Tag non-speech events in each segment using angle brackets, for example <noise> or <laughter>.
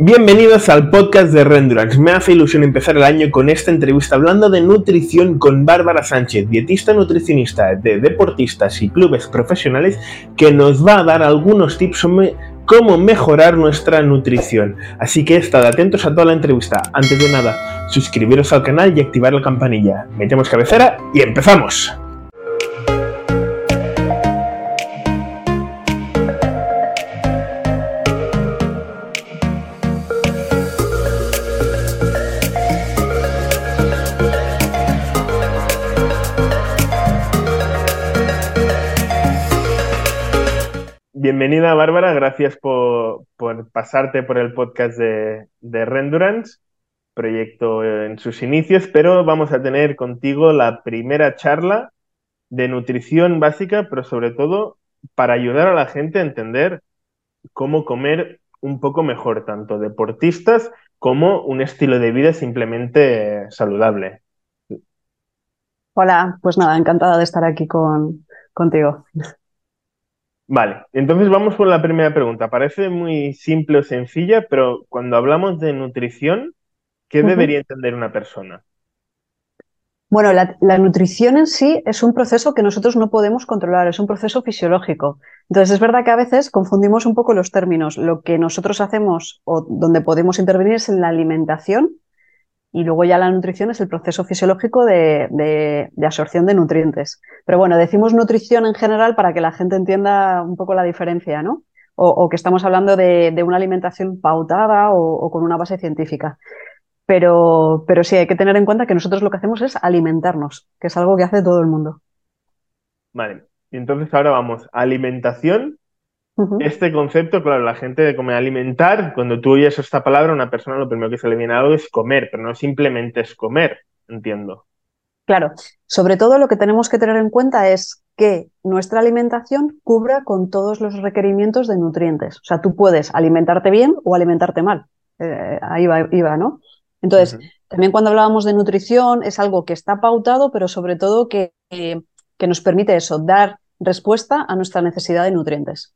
Bienvenidos al podcast de Rendurance. Me hace ilusión empezar el año con esta entrevista hablando de nutrición con Bárbara Sánchez, dietista nutricionista de deportistas y clubes profesionales, que nos va a dar algunos tips sobre cómo mejorar nuestra nutrición. Así que estad atentos a toda la entrevista. Antes de nada, suscribiros al canal y activar la campanilla. Metemos cabecera y empezamos. Bienvenida Bárbara, gracias por, pasarte por el podcast de, de, Rendurance, proyecto en sus inicios, pero vamos a tener contigo la primera charla de nutrición básica, pero sobre todo para ayudar a la gente a entender cómo comer un poco mejor, tanto deportistas como un estilo de vida simplemente saludable. Hola, pues nada, encantada de estar aquí con, contigo. Vale, entonces vamos con la primera pregunta. Parece muy simple o sencilla, pero cuando hablamos de nutrición, ¿qué debería entender una persona? Bueno, la, nutrición en sí es un proceso que nosotros no podemos controlar, es un proceso fisiológico. Entonces es verdad que a veces confundimos un poco los términos. Lo que nosotros hacemos o donde podemos intervenir es en la alimentación y luego ya la nutrición es el proceso fisiológico de, absorción de nutrientes. Pero bueno, decimos nutrición en general para que la gente entienda un poco la diferencia, ¿no? O, que estamos hablando de, una alimentación pautada o, con una base científica. Pero, pero sí, hay que tener en cuenta que nosotros lo que hacemos es alimentarnos, que es algo que hace todo el mundo. Vale, entonces ahora vamos, alimentación este concepto, claro, la gente de comer alimentar, cuando tú oyes esta palabra, una persona lo primero que se le viene a algo es comer, pero no simplemente es comer, entiendo. Claro, sobre todo lo que tenemos que tener en cuenta es que nuestra alimentación cubra con todos los requerimientos de nutrientes. O sea, tú puedes alimentarte bien o alimentarte mal. Eh, ahí va, iba, ¿no? Entonces, también cuando hablábamos de nutrición es algo que está pautado, pero sobre todo que, que nos permite eso, dar respuesta a nuestra necesidad de nutrientes.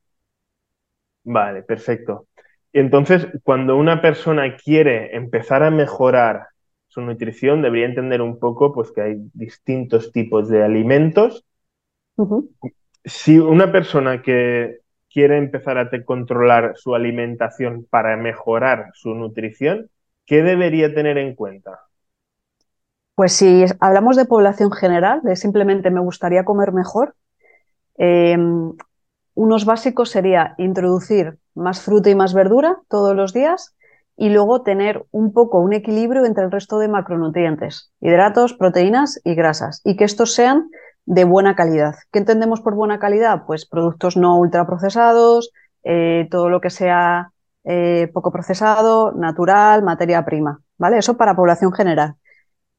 Vale, perfecto. Entonces, cuando una persona quiere empezar a mejorar su nutrición, debería entender un poco pues, que hay distintos tipos de alimentos. Si una persona que quiere empezar a controlar su alimentación para mejorar su nutrición, ¿qué debería tener en cuenta? Pues si hablamos de población general, de simplemente me gustaría comer mejor, em, unos básicos sería introducir más fruta y más verdura todos los días y luego tener un poco un equilibrio entre el resto de macronutrientes, hidratos, proteínas y grasas, y que estos sean de buena calidad. ¿Qué entendemos por buena calidad? Pues productos no ultraprocesados, eh, todo lo que sea eh, poco procesado, natural, materia prima, ¿vale? Eso para población general.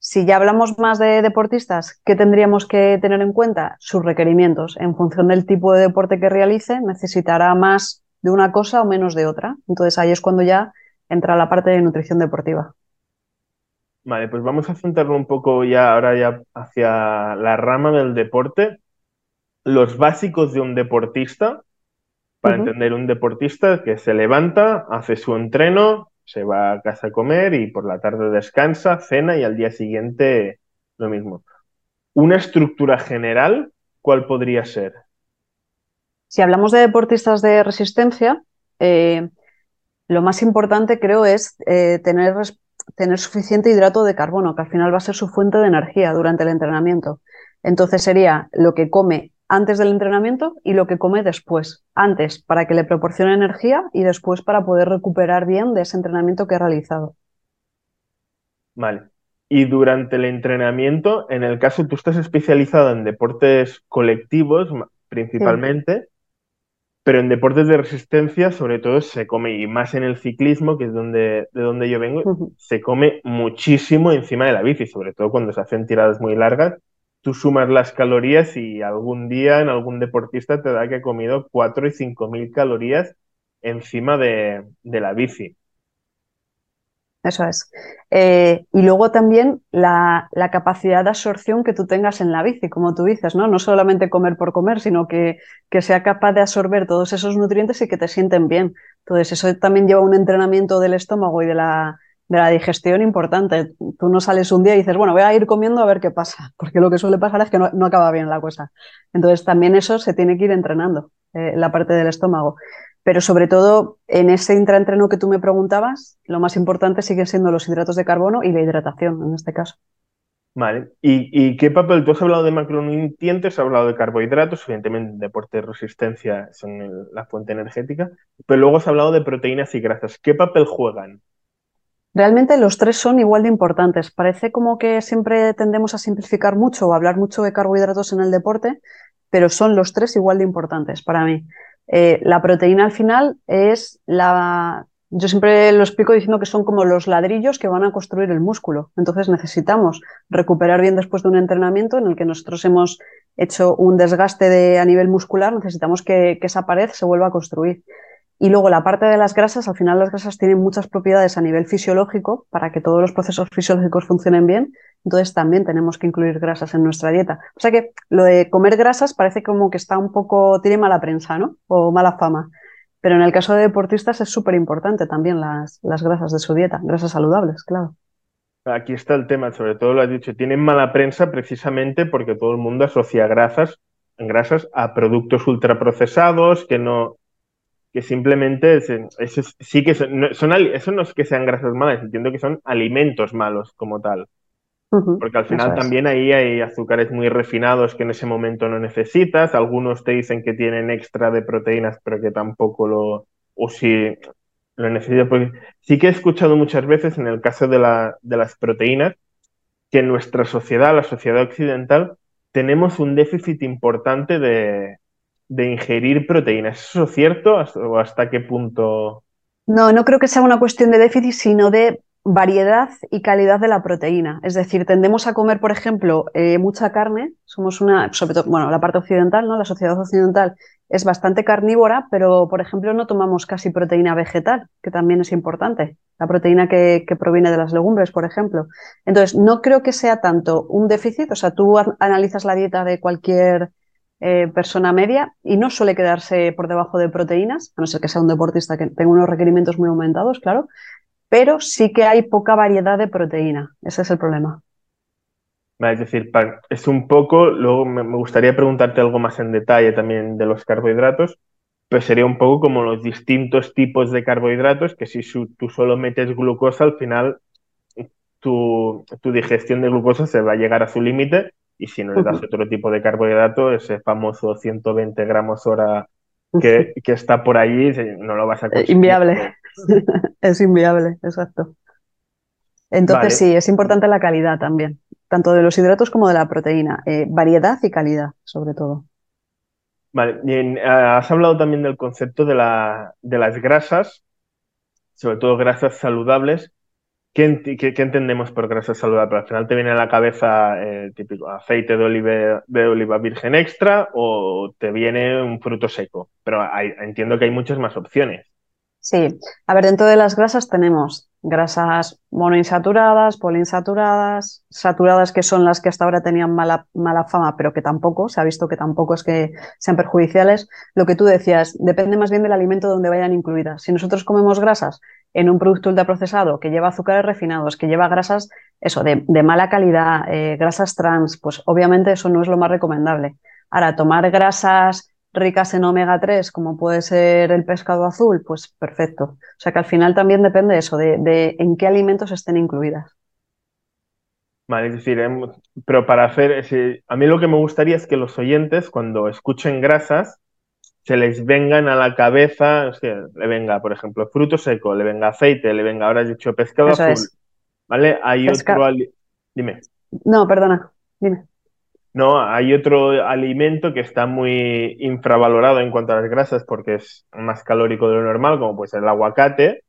Si ya hablamos más de deportistas, ¿qué tendríamos que tener en cuenta? Sus requerimientos. En función del tipo de deporte que realice, necesitará más de una cosa o menos de otra. Entonces ahí es cuando ya entra la parte de nutrición deportiva. Vale, pues vamos a centrarlo un poco ya ahora ya hacia la rama del deporte. Los básicos de un deportista, para entender un deportista que se levanta, hace su entreno, se va a casa a comer y por la tarde descansa, cena y al día siguiente lo mismo. Una estructura general, ¿cuál podría ser? Si hablamos de deportistas de resistencia, eh, lo más importante creo es eh, tener, tener suficiente hidrato de carbono, que al final va a ser su fuente de energía durante el entrenamiento. Entonces sería lo que come antes del entrenamiento y lo que come después. Antes para que le proporcione energía y después para poder recuperar bien de ese entrenamiento que ha realizado. Vale. Y durante el entrenamiento, en el caso tú estás especializado en deportes colectivos principalmente, pero en deportes de resistencia sobre todo se come, y más en el ciclismo, que es donde, de donde yo vengo, se come muchísimo encima de la bici, sobre todo cuando se hacen tiradas muy largas tú sumas las calorías y algún día en algún deportista te da que ha comido 4 y 5 mil calorías encima de, la bici. Eso es. Eh, y luego también la, capacidad de absorción que tú tengas en la bici, como tú dices, ¿no? No solamente comer por comer, sino que, que sea capaz de absorber todos esos nutrientes y que te sienten bien. Entonces, eso también lleva un entrenamiento del estómago y de la, de la digestión importante. Tú no sales un día y dices, bueno, voy a ir comiendo a ver qué pasa, <laughs> porque lo que suele pasar es que no, acaba bien la cosa. Entonces, también eso se tiene que ir entrenando, eh, la parte del estómago. Pero sobre todo, en ese intraentreno que tú me preguntabas, lo más importante sigue siendo los hidratos de carbono y la hidratación, en este caso. Vale. ¿Y, qué papel? Tú has hablado de macronutrientes, has hablado de carbohidratos, evidentemente deporte de resistencia son la fuente energética, pero luego has hablado de proteínas y grasas. ¿Qué papel juegan? Realmente los tres son igual de importantes. Parece como que siempre tendemos a simplificar mucho o hablar mucho de carbohidratos en el deporte, pero son los tres igual de importantes para mí. Eh, la proteína al final es la... Yo siempre lo explico diciendo que son como los ladrillos que van a construir el músculo. Entonces necesitamos recuperar bien después de un entrenamiento en el que nosotros hemos hecho un desgaste de, a nivel muscular, necesitamos que esa pared se vuelva a construir. Y luego la parte de las grasas, al final las grasas tienen muchas propiedades a nivel fisiológico para que todos los procesos fisiológicos funcionen bien. Entonces también tenemos que incluir grasas en nuestra dieta. O sea que lo de comer grasas parece como que está un poco, tiene mala prensa, ¿no? O mala fama. Pero en el caso de deportistas es súper importante también las, las grasas de su dieta, grasas saludables, claro. Aquí está el tema, sobre todo lo has dicho, tienen mala prensa precisamente porque todo el mundo asocia grasas, grasas a productos ultraprocesados que no, que simplemente eso sí que son, eso no es que sean grasas malas, entiendo que son alimentos malos como tal. Porque al final también ahí hay azúcares muy refinados que en ese momento no necesitas. Algunos te dicen que tienen extra de proteínas, pero que tampoco lo. O si lo necesitas. Porque sí que he escuchado muchas veces en el caso de, la, de las proteínas que en nuestra sociedad, la sociedad occidental, tenemos un déficit importante de, de ingerir proteínas. ¿Es eso cierto o hasta qué punto? No, no creo que sea una cuestión de déficit, sino de variedad y calidad de la proteína. Es decir, tendemos a comer, por ejemplo, eh, mucha carne. Somos una, sobre todo, bueno, la parte occidental, ¿no? La sociedad occidental es bastante carnívora, pero, por ejemplo, no tomamos casi proteína vegetal, que también es importante. La proteína que, que proviene de las legumbres, por ejemplo. Entonces, no creo que sea tanto un déficit. O sea, tú analizas la dieta de cualquier eh, persona media y no suele quedarse por debajo de proteínas, a no ser que sea un deportista que tenga unos requerimientos muy aumentados, claro, pero sí que hay poca variedad de proteína. Ese es el problema. Es decir, es un poco, luego me gustaría preguntarte algo más en detalle también de los carbohidratos, pues sería un poco como los distintos tipos de carbohidratos, que si tú solo metes glucosa, al final tu, tu digestión de glucosa se va a llegar a su límite y si no le das otro tipo de carbohidrato, ese famoso 120 gramos hora que, está por ahí, no lo vas a eh, conseguir. Inviable. <laughs> es inviable, exacto. Entonces sí, es importante la calidad también, tanto de los hidratos como de la proteína. Eh, variedad y calidad, sobre todo. Vale, eh, has hablado también del concepto de, la, de las grasas, sobre todo grasas saludables. ¿Qué, entendemos por grasa saludable? Al final te viene a la cabeza el típico aceite de oliva, de oliva virgen extra o te viene un fruto seco, pero entiendo que hay muchas más opciones. Sí, a ver, dentro de las grasas tenemos grasas monoinsaturadas, poliinsaturadas, saturadas que son las que hasta ahora tenían mala, mala fama, pero que tampoco, se ha visto que tampoco es que sean perjudiciales. Lo que tú decías, depende más bien del alimento donde vayan incluidas. Si nosotros comemos grasas en un producto ultraprocesado que lleva azúcares refinados, que lleva grasas, eso, de, mala calidad, eh, grasas trans, pues obviamente eso no es lo más recomendable. Ahora, tomar grasas ricas en omega 3, como puede ser el pescado azul, pues perfecto. O sea que al final también depende eso, de, en qué alimentos estén incluidas. Vale, es decir, em, pero para hacer, a mí lo que me gustaría es que los oyentes, cuando escuchen grasas, se les vengan a la cabeza, le venga, por ejemplo, fruto seco, le venga aceite, le venga, ahora has dicho pescado azul, ¿vale? Hay otro, dime. No, perdona, dime. No, hay otro alimento que está muy infravalorado en cuanto a las grasas porque es más calórico de lo normal, como puede ser el aguacate.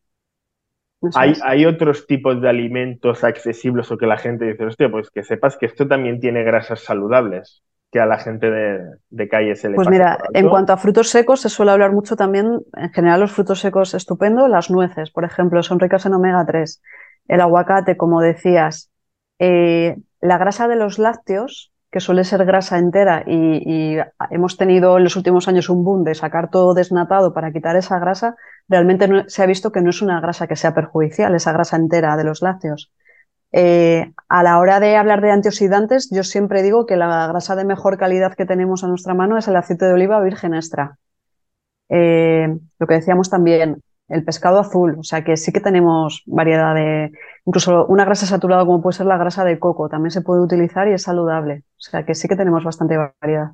Hay, hay, otros tipos de alimentos accesibles o que la gente dice, hostia, pues que sepas que esto también tiene grasas saludables, que a la gente de, de calle se le Pues mira, en cuanto a frutos secos, se suele hablar mucho también, en general los frutos secos estupendo, las nueces, por ejemplo, son ricas en omega 3. El aguacate, como decías, eh, la grasa de los lácteos que suele ser grasa entera y, hemos tenido en los últimos años un boom de sacar todo desnatado para quitar esa grasa, realmente se ha visto que no es una grasa que sea perjudicial, esa grasa entera de los lácteos. Eh, a la hora de hablar de antioxidantes, yo siempre digo que la grasa de mejor calidad que tenemos a nuestra mano es el aceite de oliva virgen extra. Eh, lo que decíamos también, el pescado azul, o sea que sí que tenemos variedad de, incluso una grasa saturada como puede ser la grasa de coco, también se puede utilizar y es saludable, o sea que sí que tenemos bastante variedad.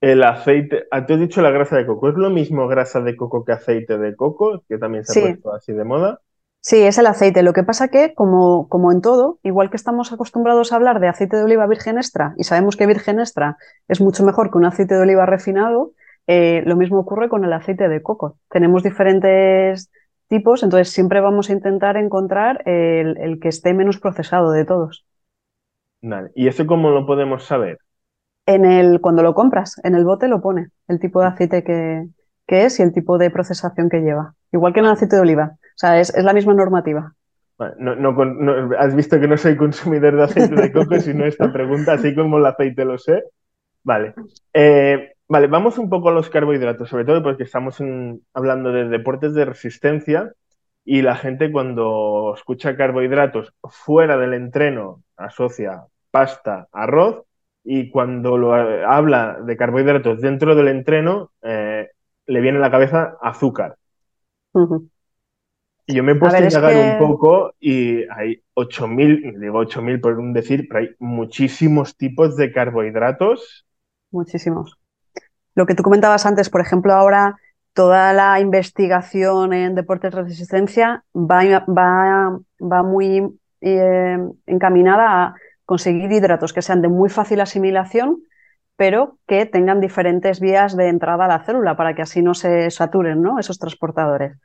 El aceite, ah, te has dicho la grasa de coco, ¿es lo mismo grasa de coco que aceite de coco, que también se ha puesto así de moda? Sí, es el aceite. Lo que pasa que, como, como en todo, igual que estamos acostumbrados a hablar de aceite de oliva virgen extra y sabemos que virgen extra es mucho mejor que un aceite de oliva refinado, eh, lo mismo ocurre con el aceite de coco. Tenemos diferentes tipos, entonces siempre vamos a intentar encontrar el, que esté menos procesado de todos. ¿Y eso cómo lo podemos saber? En el, cuando lo compras, en el bote lo pone, el tipo de aceite que, es y el tipo de procesación que lleva. Igual que en el aceite de oliva. O sea, es, la misma normativa. has visto que no soy consumidor de aceite de coco, sino esta pregunta, así como el aceite lo sé. Vale. Eh, Vale, vamos un poco a los carbohidratos, sobre todo porque estamos hablando de deportes de resistencia y la gente cuando escucha carbohidratos fuera del entreno asocia pasta, arroz y cuando lo habla de carbohidratos dentro del entreno eh, le viene a la cabeza azúcar. Y yo me he puesto a, indagar un poco y hay 8.000, digo 8.000 por un decir, pero hay muchísimos tipos de carbohidratos. Muchísimos. Lo que tú comentabas antes, por ejemplo, ahora toda la investigación en deportes de resistencia va, va, va muy eh, encaminada a conseguir hidratos que sean de muy fácil asimilación, pero que tengan diferentes vías de entrada a la célula para que así no se saturen ¿no? esos transportadores.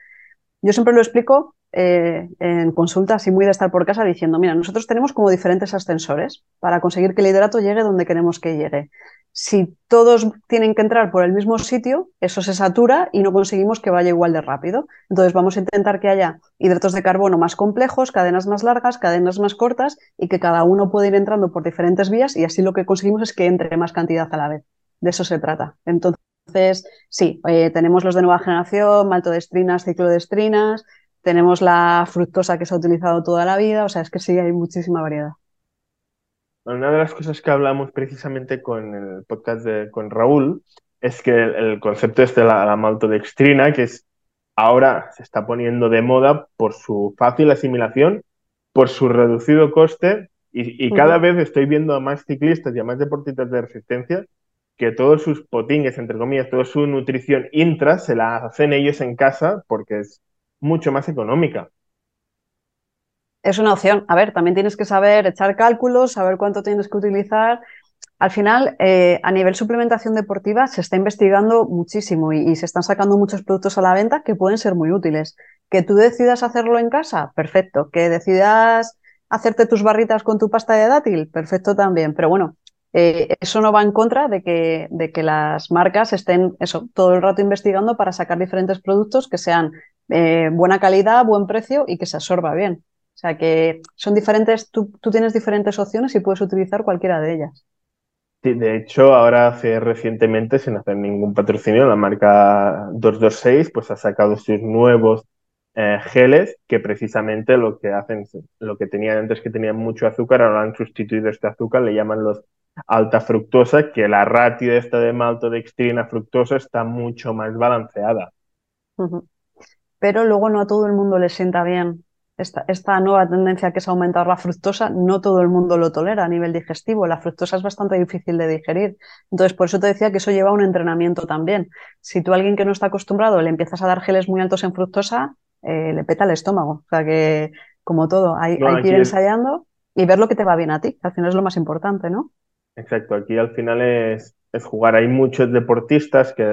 Yo siempre lo explico eh, en consultas y muy de estar por casa diciendo, mira, nosotros tenemos como diferentes ascensores para conseguir que el hidrato llegue donde queremos que llegue si todos tienen que entrar por el mismo sitio, eso se satura y no conseguimos que vaya igual de rápido. Entonces vamos a intentar que haya hidratos de carbono más complejos, cadenas más largas, cadenas más cortas y que cada uno pueda ir entrando por diferentes vías y así lo que conseguimos es que entre más cantidad a la vez. De eso se trata. Entonces, sí, eh, tenemos los de nueva generación, maltodestrinas, ciclodestrinas, tenemos la fructosa que se ha utilizado toda la vida, o sea, es que sí, hay muchísima variedad. Una de las cosas que hablamos precisamente con el podcast de, con Raúl es que el, concepto este de la, maltodextrina, que es ahora se está poniendo de moda por su fácil asimilación, por su reducido coste, y, cada vez estoy viendo a más ciclistas y a más deportistas de resistencia que todos sus potingues, entre comillas, toda su nutrición intra se la hacen ellos en casa porque es mucho más económica es una opción. A ver, también tienes que saber echar cálculos, saber cuánto tienes que utilizar. Al final, eh, a nivel suplementación deportiva, se está investigando muchísimo y, se están sacando muchos productos a la venta que pueden ser muy útiles. Que tú decidas hacerlo en casa, perfecto. Que decidas hacerte tus barritas con tu pasta de dátil, perfecto también. Pero bueno, eh, eso no va en contra de que, de que, las marcas estén eso, todo el rato investigando para sacar diferentes productos que sean eh, buena calidad, buen precio y que se absorba bien. O sea que son diferentes, tú, tienes diferentes opciones y puedes utilizar cualquiera de ellas. De hecho, ahora hace recientemente, sin hacer ningún patrocinio, la marca 226 pues ha sacado sus nuevos eh, geles que precisamente lo que hacen, lo que tenían antes que tenían mucho azúcar, ahora han sustituido este azúcar, le llaman los alta fructosa, que la ratio esta de maltodextrina fructosa está mucho más balanceada. Pero luego no a todo el mundo le sienta bien esta, nueva tendencia que es aumentar la fructosa, no todo el mundo lo tolera a nivel digestivo. La fructosa es bastante difícil de digerir. Entonces, por eso te decía que eso lleva un entrenamiento también. Si tú a alguien que no está acostumbrado le empiezas a dar geles muy altos en fructosa, eh, le peta el estómago. O sea que, como todo, hay, que ir ensayando y ver lo que te va bien a ti. Al final es lo más importante, ¿no? Exacto, aquí al final es, es jugar. Hay muchos deportistas que,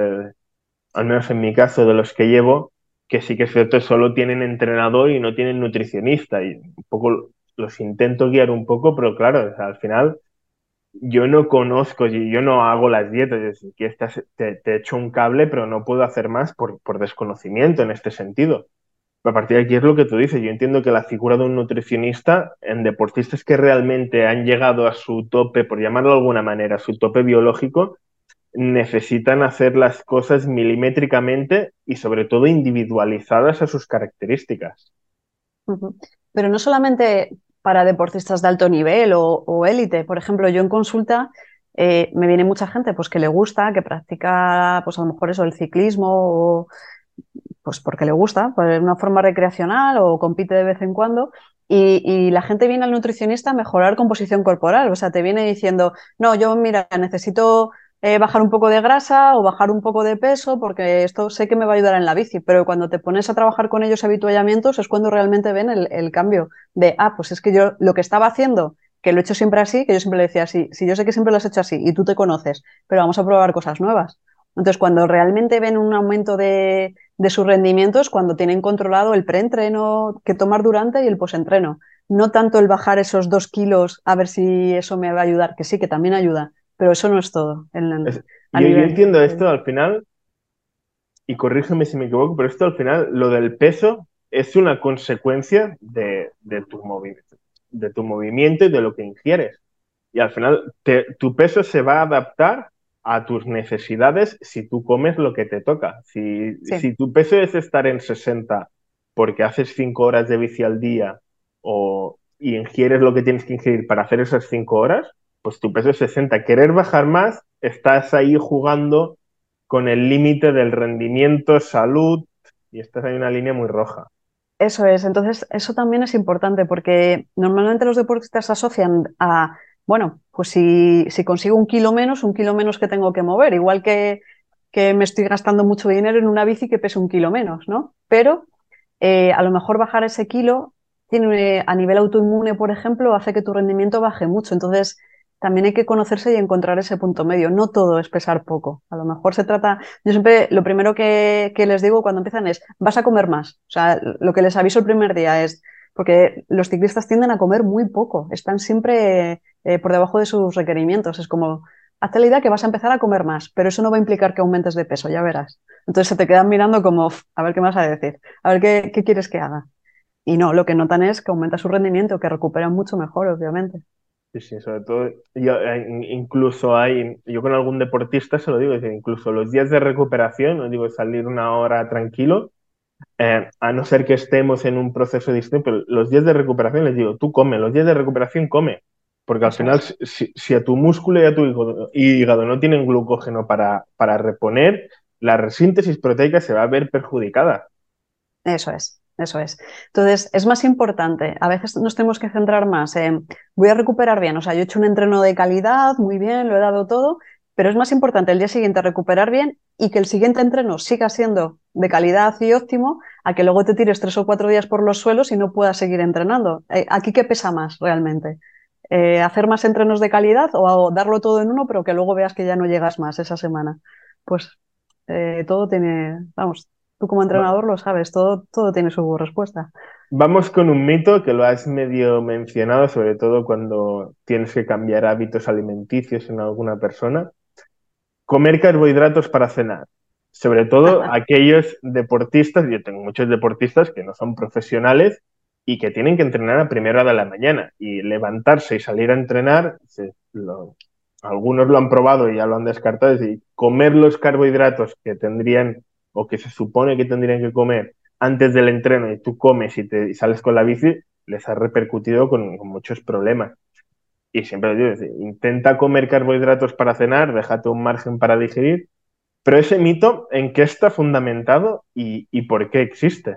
al menos en mi caso, de los que llevo, que sí que es cierto, solo tienen entrenador y no tienen nutricionista. Y un poco los intento guiar un poco, pero claro, al final yo no conozco, yo no hago las dietas, que te, te echo un cable, pero no puedo hacer más por, por desconocimiento en este sentido. A partir de aquí es lo que tú dices. Yo entiendo que la figura de un nutricionista en deportistas que realmente han llegado a su tope, por llamarlo de alguna manera, a su tope biológico, necesitan hacer las cosas milimétricamente y sobre todo individualizadas a sus características. Pero no solamente para deportistas de alto nivel o, élite. Por ejemplo, yo en consulta eh, me viene mucha gente pues, que le gusta, que practica pues, a lo mejor eso, el ciclismo o pues porque le gusta, pues una forma recreacional o compite de vez en cuando. Y, y, la gente viene al nutricionista a mejorar composición corporal. O sea, te viene diciendo, no, yo mira, necesito eh, bajar un poco de grasa o bajar un poco de peso, porque esto sé que me va a ayudar en la bici, pero cuando te pones a trabajar con ellos habituallamientos es cuando realmente ven el, cambio de, ah, pues es que yo lo que estaba haciendo, que lo he hecho siempre así, que yo siempre le decía así, si yo sé que siempre lo has hecho así y tú te conoces, pero vamos a probar cosas nuevas. Entonces, cuando realmente ven un aumento de, de sus rendimientos, cuando tienen controlado el preentreno que tomar durante y el posentreno. No tanto el bajar esos dos kilos a ver si eso me va a ayudar, que sí, que también ayuda, pero eso no es todo. yo, entiendo esto al final, y corrígeme si me equivoco, pero esto al final, lo del peso es una consecuencia de, tu, de tu movimiento y de lo que ingieres. Y al final tu peso se va a adaptar a tus necesidades si tú comes lo que te toca. Si, si tu peso es estar en 60 porque haces 5 horas de bici al día o, y ingieres lo que tienes que ingerir para hacer esas 5 horas, pues tu peso es 60. Querer bajar más, estás ahí jugando con el límite del rendimiento, salud, y estás ahí en una línea muy roja. Eso es, entonces eso también es importante porque normalmente los deportistas asocian a, bueno, pues si, si consigo un kilo menos, un kilo menos que tengo que mover, igual que, me estoy gastando mucho dinero en una bici que pese un kilo menos, ¿no? Pero eh, a lo mejor bajar ese kilo tiene, a nivel autoinmune, por ejemplo, hace que tu rendimiento baje mucho. Entonces, también hay que conocerse y encontrar ese punto medio. No todo es pesar poco. A lo mejor se trata, yo siempre lo primero que, les digo cuando empiezan es, vas a comer más. O sea, lo que les aviso el primer día es, porque los ciclistas tienden a comer muy poco, están siempre eh, por debajo de sus requerimientos. Es como, hazte la idea que vas a empezar a comer más, pero eso no va a implicar que aumentes de peso, ya verás. Entonces se te quedan mirando como, a ver qué vas a decir, a ver qué, qué quieres que haga. Y no, lo que notan es que aumenta su rendimiento, que recuperan mucho mejor, obviamente. Sí, sí, sobre todo, eh, incluso hay, yo con algún deportista se lo digo, incluso los días de recuperación, no digo salir una hora tranquilo, eh, a no ser que estemos en un proceso distinto, pero los días de recuperación les digo, tú come, los días de recuperación come, porque al final si, a tu músculo y a tu hígado no tienen glucógeno para, para reponer, la resíntesis proteica se va a ver perjudicada. Eso es. Eso es. Entonces, es más importante. A veces nos tenemos que centrar más en voy a recuperar bien. O sea, yo he hecho un entreno de calidad, muy bien, lo he dado todo, pero es más importante el día siguiente recuperar bien y que el siguiente entreno siga siendo de calidad y óptimo a que luego te tires tres o cuatro días por los suelos y no puedas seguir entrenando. Eh, ¿Aquí qué pesa más realmente? Eh, ¿Hacer más entrenos de calidad o darlo todo en uno, pero que luego veas que ya no llegas más esa semana? Pues eh, todo tiene, vamos, Tú como entrenador lo sabes, todo, todo tiene su respuesta. Vamos con un mito que lo has medio mencionado, sobre todo cuando tienes que cambiar hábitos alimenticios en alguna persona. Comer carbohidratos para cenar. Sobre todo <laughs> aquellos deportistas, yo tengo muchos deportistas que no son profesionales y que tienen que entrenar a primera hora de la mañana y levantarse y salir a entrenar, algunos lo han probado y ya lo han descartado, y comer los carbohidratos que tendrían o que se supone que tendrían que comer antes del entreno y tú comes y, te, sales con la bici, les ha repercutido con, muchos problemas. Y siempre digo, intenta comer carbohidratos para cenar, déjate un margen para digerir, pero ese mito, ¿en qué está fundamentado y por qué existe?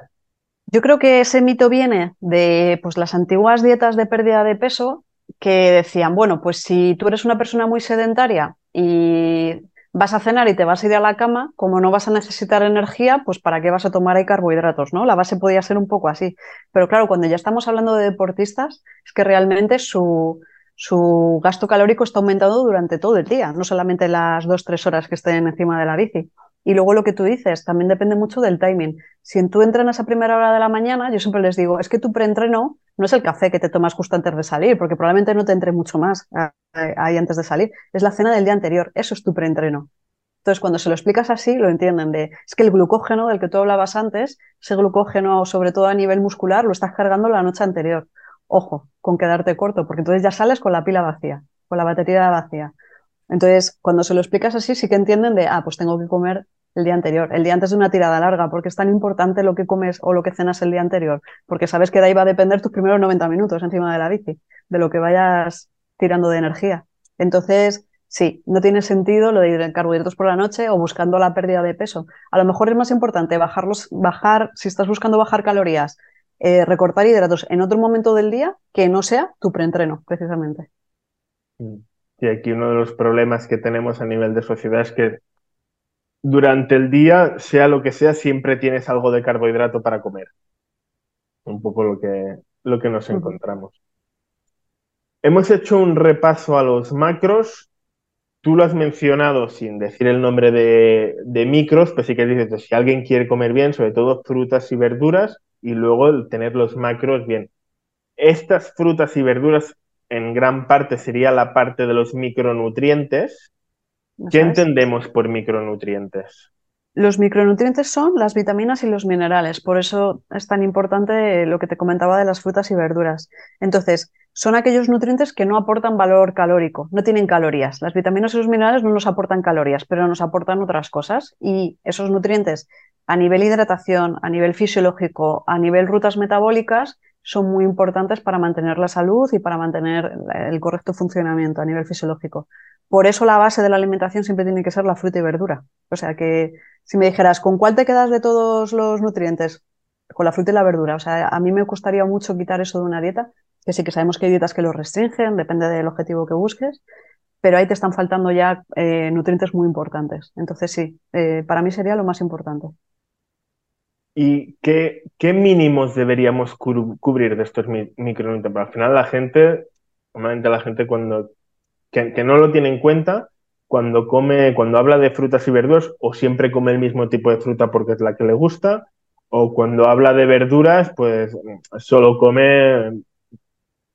Yo creo que ese mito viene de pues, las antiguas dietas de pérdida de peso que decían, bueno, pues si tú eres una persona muy sedentaria y vas a cenar y te vas a ir a la cama, como no vas a necesitar energía, pues ¿para qué vas a tomar ahí carbohidratos? ¿no? La base podía ser un poco así. Pero claro, cuando ya estamos hablando de deportistas, es que realmente su, su gasto calórico está aumentando durante todo el día, no solamente las dos, tres horas que estén encima de la bici. Y luego lo que tú dices, también depende mucho del timing. Si tú entrenas a primera hora de la mañana, yo siempre les digo, es que tu preentreno no es el café que te tomas justo antes de salir, porque probablemente no te entre mucho más ahí antes de salir. Es la cena del día anterior, eso es tu preentreno. Entonces, cuando se lo explicas así, lo entienden de, es que el glucógeno del que tú hablabas antes, ese glucógeno, sobre todo a nivel muscular, lo estás cargando la noche anterior. Ojo, con quedarte corto, porque entonces ya sales con la pila vacía, con la batería vacía. Entonces, cuando se lo explicas así, sí que entienden de, ah, pues tengo que comer el día anterior, el día antes de una tirada larga, porque es tan importante lo que comes o lo que cenas el día anterior, porque sabes que de ahí va a depender tus primeros 90 minutos encima de la bici, de lo que vayas tirando de energía. Entonces, sí, no tiene sentido lo de ir en carbohidratos por la noche o buscando la pérdida de peso. A lo mejor es más importante bajarlos, bajar, si estás buscando bajar calorías, eh, recortar hidratos en otro momento del día que no sea tu preentreno, precisamente. Mm. Y aquí uno de los problemas que tenemos a nivel de sociedad es que durante el día, sea lo que sea, siempre tienes algo de carbohidrato para comer. Un poco lo que, lo que nos encontramos. Hemos hecho un repaso a los macros. Tú lo has mencionado sin decir el nombre de, micros, pero sí que dices, pues, si alguien quiere comer bien, sobre todo frutas y verduras, y luego el tener los macros bien. Estas frutas y verduras en gran parte sería la parte de los micronutrientes. ¿Qué entendemos por micronutrientes? Los micronutrientes son las vitaminas y los minerales, por eso es tan importante lo que te comentaba de las frutas y verduras. Entonces, son aquellos nutrientes que no aportan valor calórico, no tienen calorías. Las vitaminas y los minerales no nos aportan calorías, pero nos aportan otras cosas. Y esos nutrientes a nivel hidratación, a nivel fisiológico, a nivel rutas metabólicas, son muy importantes para mantener la salud y para mantener el correcto funcionamiento a nivel fisiológico. Por eso la base de la alimentación siempre tiene que ser la fruta y verdura. O sea que si me dijeras, ¿con cuál te quedas de todos los nutrientes? Con la fruta y la verdura. O sea, a mí me gustaría mucho quitar eso de una dieta, que sí que sabemos que hay dietas que lo restringen, depende del objetivo que busques, pero ahí te están faltando ya eh, nutrientes muy importantes. Entonces sí, eh, para mí sería lo más importante. ¿Y qué, qué mínimos deberíamos cubrir de estos micronutrientes? Al final la gente, normalmente la gente cuando que, no lo tiene en cuenta cuando come, cuando habla de frutas y verduras, o siempre come el mismo tipo de fruta porque es la que le gusta, o cuando habla de verduras, pues solo come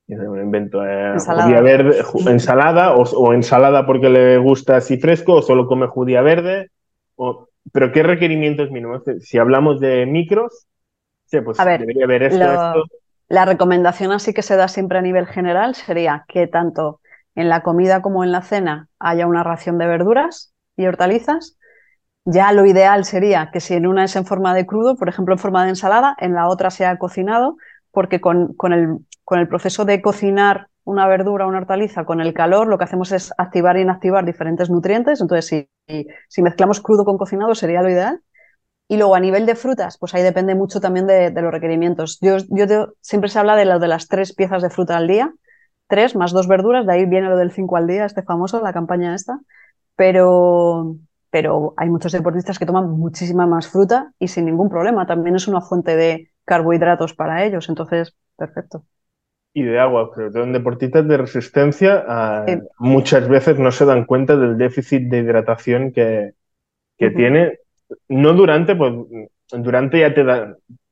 invento eh, ensalada. verde, ensalada o, ensalada porque le gusta así fresco o solo come judía verde. O, pero ¿qué requerimientos mínimos? Si hablamos de micros, sí, pues debería haber esto, esto. La recomendación así que se da siempre a nivel general sería que tanto en la comida como en la cena haya una ración de verduras y hortalizas. Ya lo ideal sería que si en una es en forma de crudo, por ejemplo en forma de ensalada, en la otra sea cocinado, porque con, el, con el proceso de cocinar una verdura o una hortaliza con el calor, lo que hacemos es activar e inactivar diferentes nutrientes. Entonces, si, si mezclamos crudo con cocinado, sería lo ideal. Y luego a nivel de frutas, pues ahí depende mucho también de, los requerimientos. Yo, siempre se habla de las tres piezas de fruta al día, tres más dos verduras, de ahí viene lo del cinco al día, este famoso, la campaña esta, pero, pero hay muchos deportistas que toman muchísima más fruta y sin ningún problema, también es una fuente de carbohidratos para ellos, entonces, perfecto. Y de agua, pero son deportistas de resistencia ah, muchas veces no se dan cuenta del déficit de hidratación que, que tiene, no durante, pues durante ya te,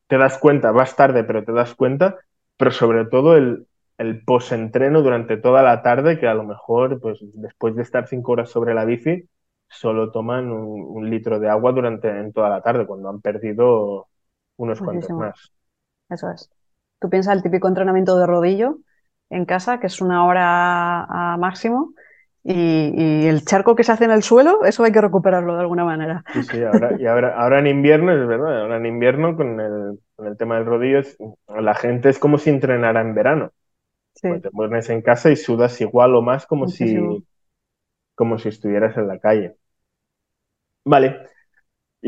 te das cuenta, vas tarde, pero te das cuenta, pero sobre todo el, el post-entreno durante toda la tarde, que a lo mejor, pues después de estar cinco horas sobre la bici, solo toman un, litro de agua durante en toda la tarde, cuando han perdido unos cuantos más. Eso es. Tú piensas el típico entrenamiento de rodillo en casa, que es una hora a máximo, y, el charco que se hace en el suelo, eso hay que recuperarlo de alguna manera. Sí, sí, ahora, y ahora, ahora en invierno, es verdad, ahora en invierno con el, con el tema del rodillo, la gente es como si entrenara en verano. Pues te pones en casa y sudas igual o más como si, como si estuvieras en la calle. Vale.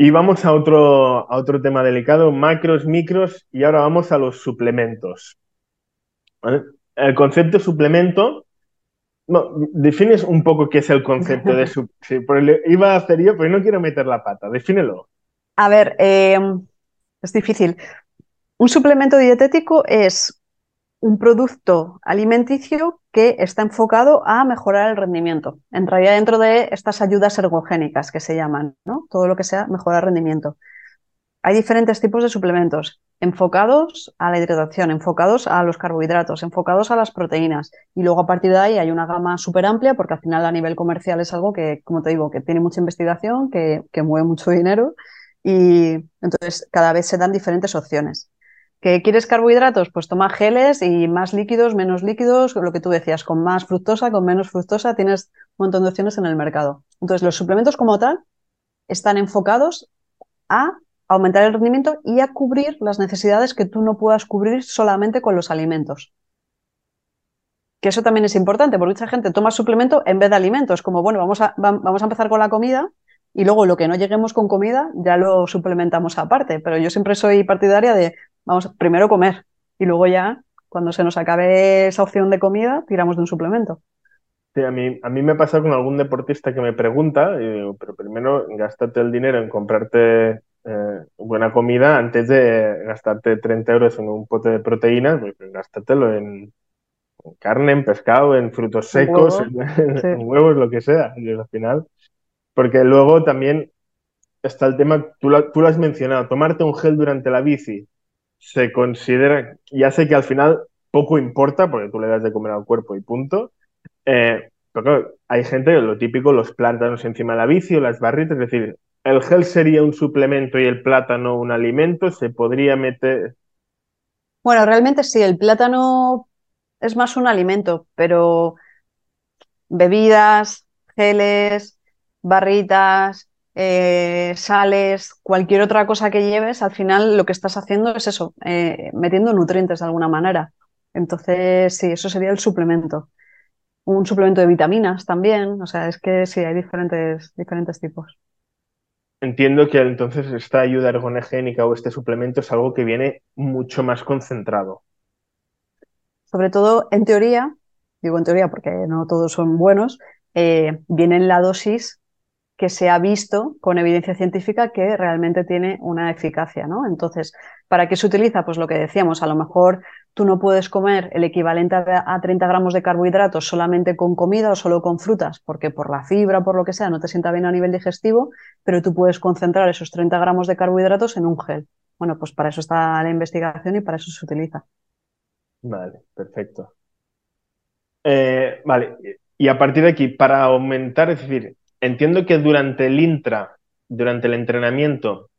Y vamos a otro, a otro tema delicado, macros, micros, y ahora vamos a los suplementos. El concepto suplemento, no, defines un poco qué es el concepto de suplemento. <laughs> iba a hacer yo, pero no quiero meter la pata, defínelo. A ver, eh, es difícil. Un suplemento dietético es un producto alimenticio que está enfocado a mejorar el rendimiento. Entraría dentro de estas ayudas ergogénicas que se llaman, ¿no? Todo lo que sea mejorar rendimiento. hay diferentes tipos de suplementos enfocados a la hidratación, enfocados a los carbohidratos, enfocados a las proteínas. Y luego a partir de ahí hay una gama súper amplia porque al final a nivel comercial es algo que, como te digo, que tiene mucha investigación, que, que mueve mucho dinero y entonces cada vez se dan diferentes opciones. ¿Que quieres carbohidratos? Pues toma geles y más líquidos, menos líquidos, lo que tú decías, con más fructosa, con menos fructosa, tienes un montón de opciones en el mercado. Entonces los suplementos como tal están enfocados a aumentar el rendimiento y a cubrir las necesidades que tú no puedas cubrir solamente con los alimentos. Que eso también es importante, porque mucha gente toma suplemento en vez de alimentos, como bueno, vamos a, vamos a empezar con la comida y luego lo que no lleguemos con comida ya lo suplementamos aparte, pero yo siempre soy partidaria de vamos primero comer y luego ya cuando se nos acabe esa opción de comida tiramos de un suplemento. Sí, a mí, a mí me pasa con algún deportista que me pregunta, pero primero gástate el dinero en comprarte eh, buena comida antes de gastarte 30 euros en un pote de proteínas, pues gástatelo en, carne, en pescado, en frutos secos, en, huevos, lo que sea, al final. Porque luego también está el tema, tú lo, tú lo has mencionado, tomarte un gel durante la bici se considera, ya sé que al final poco importa porque tú le das de comer al cuerpo y punto, eh, pero claro, hay gente, lo típico, los plátanos encima de la bici o las barritas, es decir, el gel sería un suplemento y el plátano un alimento, se podría meter. Bueno, realmente sí, el plátano es más un alimento, pero bebidas, geles, barritas, eh, sales, cualquier otra cosa que lleves, al final lo que estás haciendo es eso, eh, metiendo nutrientes de alguna manera. Entonces, sí, eso sería el suplemento. Un suplemento de vitaminas también, o sea, es que sí, hay diferentes, diferentes tipos. Entiendo que entonces esta ayuda ergonogénica o este suplemento es algo que viene mucho más concentrado. Sobre todo, en teoría, digo en teoría porque no todos son buenos, eh, viene en la dosis que se ha visto con evidencia científica que realmente tiene una eficacia, ¿no? Entonces, ¿para qué se utiliza? Pues lo que decíamos, a lo mejor tú no puedes comer el equivalente a 30 gramos de carbohidratos solamente con comida o solo con frutas, porque por la fibra por lo que sea no te sienta bien a nivel digestivo, pero tú puedes concentrar esos 30 gramos de carbohidratos en un gel. Bueno, pues para eso está la investigación y para eso se utiliza. Vale, perfecto. Eh, vale, y a partir de aquí, para aumentar, es decir, entiendo que durante el intra, durante el entrenamiento,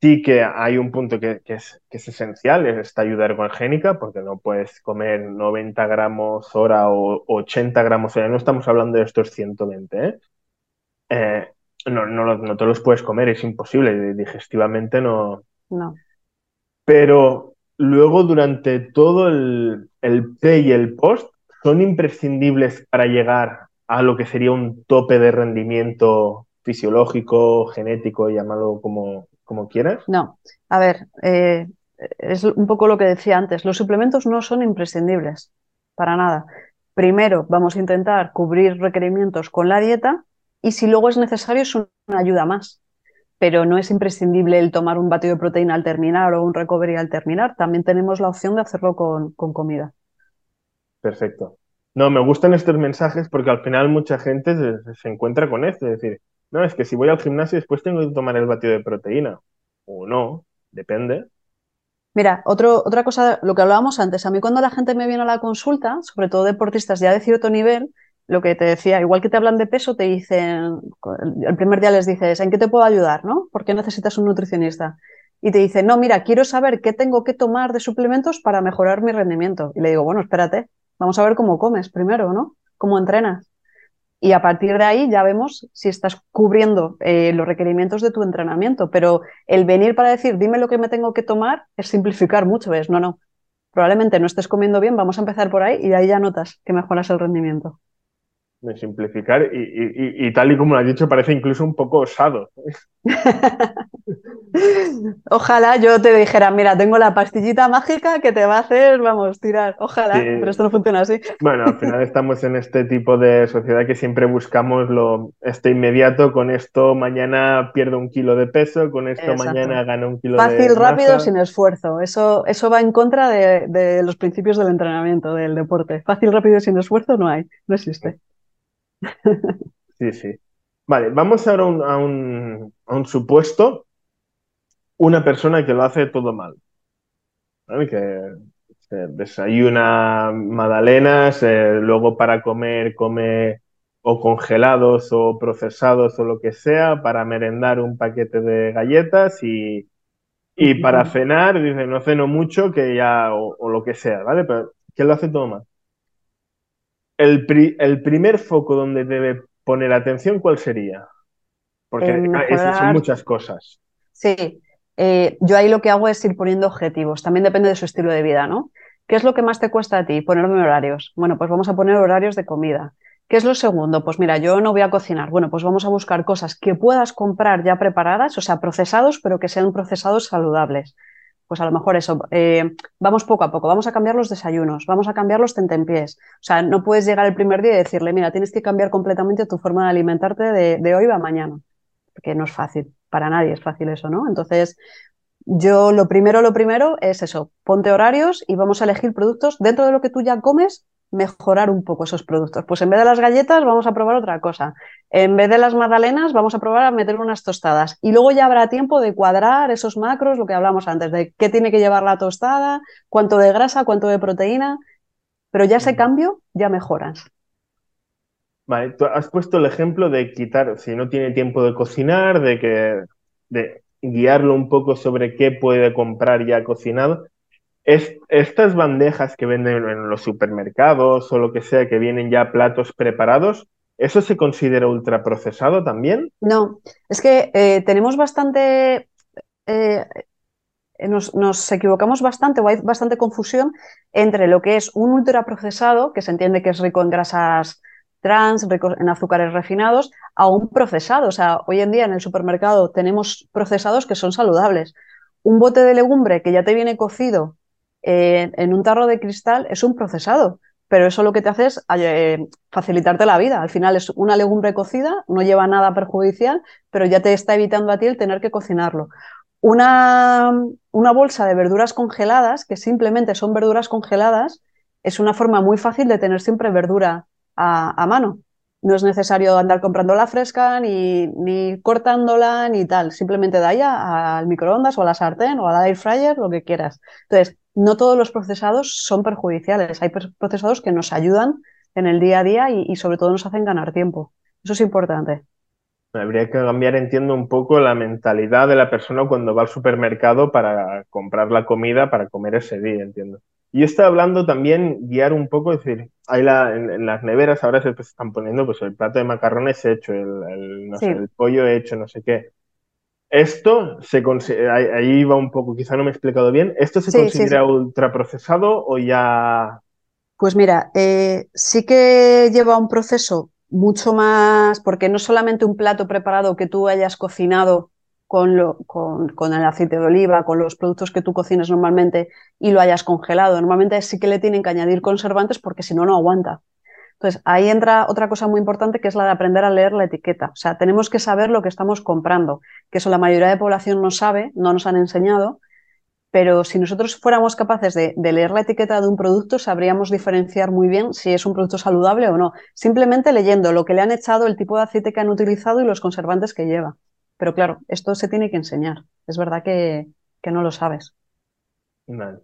sí que hay un punto que, es, esencial, es esta ayuda ergogénica, porque no puedes comer 90 gramos hora o 80 gramos hora, no estamos hablando de estos 120, ¿eh? Eh, no, no, no, te los puedes comer, es imposible, digestivamente no. No. Pero luego durante todo el, el pre y el post son imprescindibles para llegar a lo que sería un tope de rendimiento fisiológico, genético, llámalo como, como quieras? No, a ver, eh, es un poco lo que decía antes, los suplementos no son imprescindibles, para nada. Primero vamos a intentar cubrir requerimientos con la dieta y si luego es necesario es una ayuda más. Pero no es imprescindible el tomar un batido de proteína al terminar o un recovery al terminar. También tenemos la opción de hacerlo con, con comida. Perfecto. No, me gustan estos mensajes porque al final mucha gente se, encuentra con esto, es decir, no, es que si voy al gimnasio después tengo que tomar el batido de proteína, o no, depende. Mira, otra cosa, lo que hablábamos antes, a mí cuando la gente me viene a la consulta, sobre todo deportistas ya de cierto nivel, lo que te decía, igual que te hablan de peso, te dicen, el primer día les dices, ¿en qué te puedo ayudar? ¿No? ¿Por qué necesitas un nutricionista? Y te dicen, no, mira, quiero saber qué tengo que tomar de suplementos para mejorar mi rendimiento. Y le digo, bueno, espérate, Vamos a ver cómo comes primero, ¿no? Cómo entrenas. Y a partir de ahí ya vemos si estás cubriendo eh, los requerimientos de tu entrenamiento. Pero el venir para decir, dime lo que me tengo que tomar, es simplificar mucho, ¿ves? No, no. Probablemente no estés comiendo bien, vamos a empezar por ahí y ahí ya notas que mejoras el rendimiento de simplificar y, tal y como lo has dicho parece incluso un poco osado. <laughs> Ojalá yo te dijera, mira, tengo la pastillita mágica que te va a hacer, vamos, tirar. Ojalá, pero esto no funciona así. Bueno, al final estamos en este tipo de sociedad que siempre buscamos lo este inmediato, con esto mañana pierdo un kilo de peso, con esto mañana gano un kilo Fácil, de Fácil, rápido, sin esfuerzo. Eso, eso va en contra de, de los principios del entrenamiento, del deporte. Fácil, rápido, sin esfuerzo no hay, no existe. Sí, sí. Vale, vamos ahora a un, a un, supuesto una persona que lo hace todo mal. Que desayuna magdalenas, luego para comer come o congelados o procesados o lo que sea, para merendar un paquete de galletas y, y para cenar, dice, no ceno mucho, que ya, o, lo que sea, ¿vale? Pero que lo hace todo mal. El, el primer foco donde debe poner atención, ¿cuál sería? Porque ah, son muchas cosas. Sí, eh, yo ahí lo que hago es ir poniendo objetivos, también depende de su estilo de vida, ¿no? ¿Qué es lo que más te cuesta a ti? Ponerme horarios. Bueno, pues vamos a poner horarios de comida. ¿Qué es lo segundo? Pues mira, yo no voy a cocinar. Bueno, pues vamos a buscar cosas que puedas comprar ya preparadas, o sea, procesados, pero que sean procesados saludables. Pues a lo mejor eso, eh, vamos poco a poco, vamos a cambiar los desayunos, vamos a cambiar los tentempiés. O sea, no puedes llegar el primer día y decirle, mira, tienes que cambiar completamente tu forma de alimentarte de, de hoy a mañana, porque no es fácil, para nadie es fácil eso, ¿no? Entonces, yo lo primero, lo primero es eso, ponte horarios y vamos a elegir productos dentro de lo que tú ya comes, mejorar un poco esos productos. Pues en vez de las galletas vamos a probar otra cosa. En vez de las magdalenas vamos a probar a meter unas tostadas. Y luego ya habrá tiempo de cuadrar esos macros, lo que hablamos antes, de qué tiene que llevar la tostada, cuánto de grasa, cuánto de proteína. Pero ya ese cambio ya mejoras. Vale, tú has puesto el ejemplo de quitar, si no tiene tiempo de cocinar, de que de guiarlo un poco sobre qué puede comprar ya cocinado estas bandejas que venden en los supermercados o lo que sea, que vienen ya platos preparados, ¿eso se considera ultraprocesado también? No, es que eh, tenemos bastante... Eh, nos, equivocamos bastante o hay bastante confusión entre lo que es un ultraprocesado, que se entiende que es rico en grasas trans, en azúcares refinados, a un procesado. O sea, hoy en día en el supermercado tenemos procesados que son saludables. Un bote de legumbre que ya te viene cocido en un tarro de cristal es un procesado, pero eso lo que te hace es eh, facilitarte la vida. Al final es una legumbre cocida, no lleva nada perjudicial, pero ya te está evitando a ti el tener que cocinarlo. Una, una bolsa de verduras congeladas, que simplemente son verduras congeladas, es una forma muy fácil de tener siempre verdura a, mano. No es necesario andar comprándola fresca, ni, ni cortándola, ni tal. Simplemente da ya al microondas o a la sartén o a la air fryer, lo que quieras. Entonces, no todos los procesados son perjudiciales. Hay procesados que nos ayudan en el día a día y, sobre todo nos hacen ganar tiempo. Eso es importante. Habría que cambiar, entiendo, un poco la mentalidad de la persona cuando va al supermercado para comprar la comida para comer ese día, entiendo. Y está hablando también, guiar un poco, es decir, hay la, en, las neveras ahora se están poniendo pues el plato de macarrones hecho, el, el pollo hecho, no sé qué. Esto se ahí va un poco, quizá no me he explicado bien. ¿Esto se considera ultraprocesado o ya? Pues mira, eh, sí que lleva un proceso mucho más, porque no solamente un plato preparado que tú hayas cocinado con, lo, con, con, el aceite de oliva, con los productos que tú cocines normalmente y lo hayas congelado. Normalmente sí que le tienen que añadir conservantes porque si no, no aguanta. Entonces, ahí entra otra cosa muy importante que es la de aprender a leer la etiqueta. O sea, tenemos que saber lo que estamos comprando, que eso la mayoría de población no sabe, no nos han enseñado, pero si nosotros fuéramos capaces de, leer la etiqueta de un producto, sabríamos diferenciar muy bien si es un producto saludable o no, simplemente leyendo lo que le han echado, el tipo de aceite que han utilizado y los conservantes que lleva. Pero claro, esto se tiene que enseñar. Es verdad que, que no lo sabes. Vale.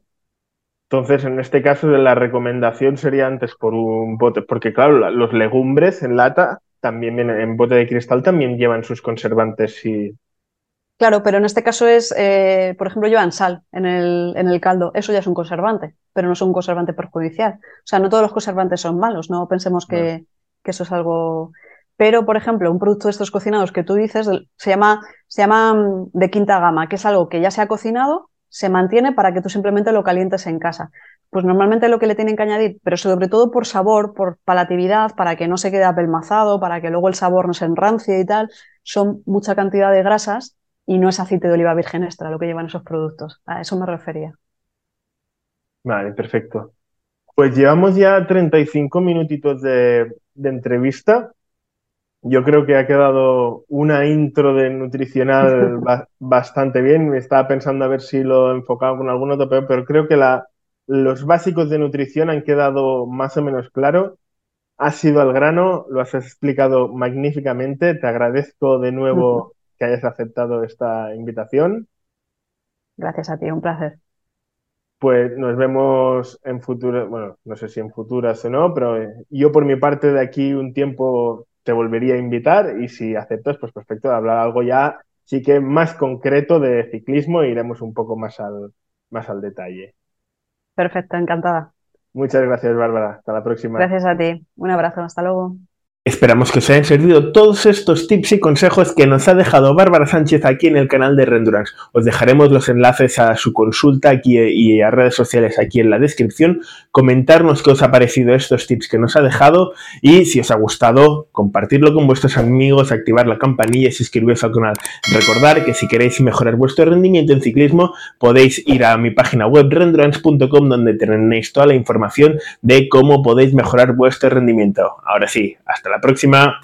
Entonces, en este caso, la recomendación sería antes por un bote, porque claro, los legumbres en lata también vienen, en bote de cristal también llevan sus conservantes y... Claro, pero en este caso es, eh, por ejemplo, llevan sal en el, en el caldo. Eso ya es un conservante, pero no es un conservante perjudicial. O sea, no todos los conservantes son malos, no pensemos que, que eso es algo... Pero, por ejemplo, un producto de estos cocinados que tú dices se llama, se llama mm, de quinta gama, que es algo que ya se ha cocinado, se mantiene para que tú simplemente lo calientes en casa. Pues normalmente lo que le tienen que añadir, pero sobre todo por sabor, por palatividad, para que no se quede apelmazado, para que luego el sabor no se enrancie y tal, son mucha cantidad de grasas y no es aceite de oliva virgen extra lo que llevan esos productos. A eso me refería. Vale, perfecto. Pues llevamos ya 35 minutitos de, de entrevista. Yo creo que ha quedado una intro de nutricional <laughs> bastante bien. Me estaba pensando a ver si lo enfocaba con algún otro, pero, creo que la, los básicos de nutrición han quedado más o menos claros. Has sido al grano, lo has explicado magníficamente. Te agradezco de nuevo que hayas aceptado esta invitación. Gracias a ti, un placer. Pues nos vemos en futuro, bueno, no sé si en futuras o no, pero yo por mi parte de aquí un tiempo te volvería a invitar y si aceptas, pues perfecto, hablar algo ya sí que más concreto de ciclismo e iremos un poco más al, más al detalle. Perfecto, encantada. Muchas gracias, Bárbara. Hasta la próxima. Gracias a ti. Un abrazo. Hasta luego. Esperamos que os hayan servido todos estos tips y consejos que nos ha dejado Bárbara Sánchez aquí en el canal de Rendurance. Os dejaremos los enlaces a su consulta aquí y a redes sociales aquí en la descripción. Comentarnos qué os ha parecido estos tips que nos ha dejado y si os ha gustado, compartirlo con vuestros amigos, activar la campanilla y suscribiros al canal. Recordar que si queréis mejorar vuestro rendimiento en ciclismo, podéis ir a mi página web rendurance.com donde tenéis toda la información de cómo podéis mejorar vuestro rendimiento. Ahora sí, hasta la próxima.